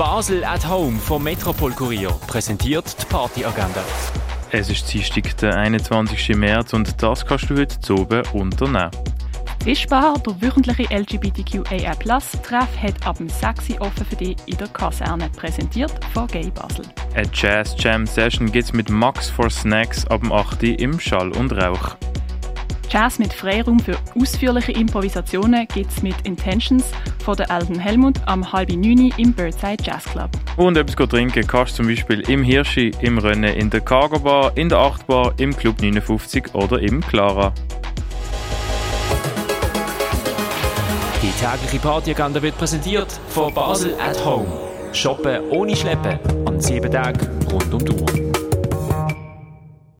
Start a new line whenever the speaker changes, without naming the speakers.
Basel at Home vom Metropol Kurier präsentiert die Partyagenda.
Es ist Dienstag, der 21. März und das kannst du heute oben unternehmen.
Fischbar, der wöchentliche LGBTQIA+-Treff hat ab dem 6 Uhr offen für dich in der Kaserne, präsentiert von Gay Basel.
Eine Jazz Jam Session gibt es mit Max for Snacks ab dem 8. Uhr im Schall und Rauch.
Jazz mit Freiraum für ausführliche Improvisationen gibt es mit Intentions von der Alden Helmut am halb neun im Birdside Jazz Club.
Und etwas trinken kannst du zum Beispiel im Hirschi, im Rennen, in der Cargo Bar, in der Achtbar, im Club 59 oder im Clara.
Die tägliche Partyagenda wird präsentiert von Basel at Home. Shoppen ohne Schleppen an sieben Tagen rund um die Uhr.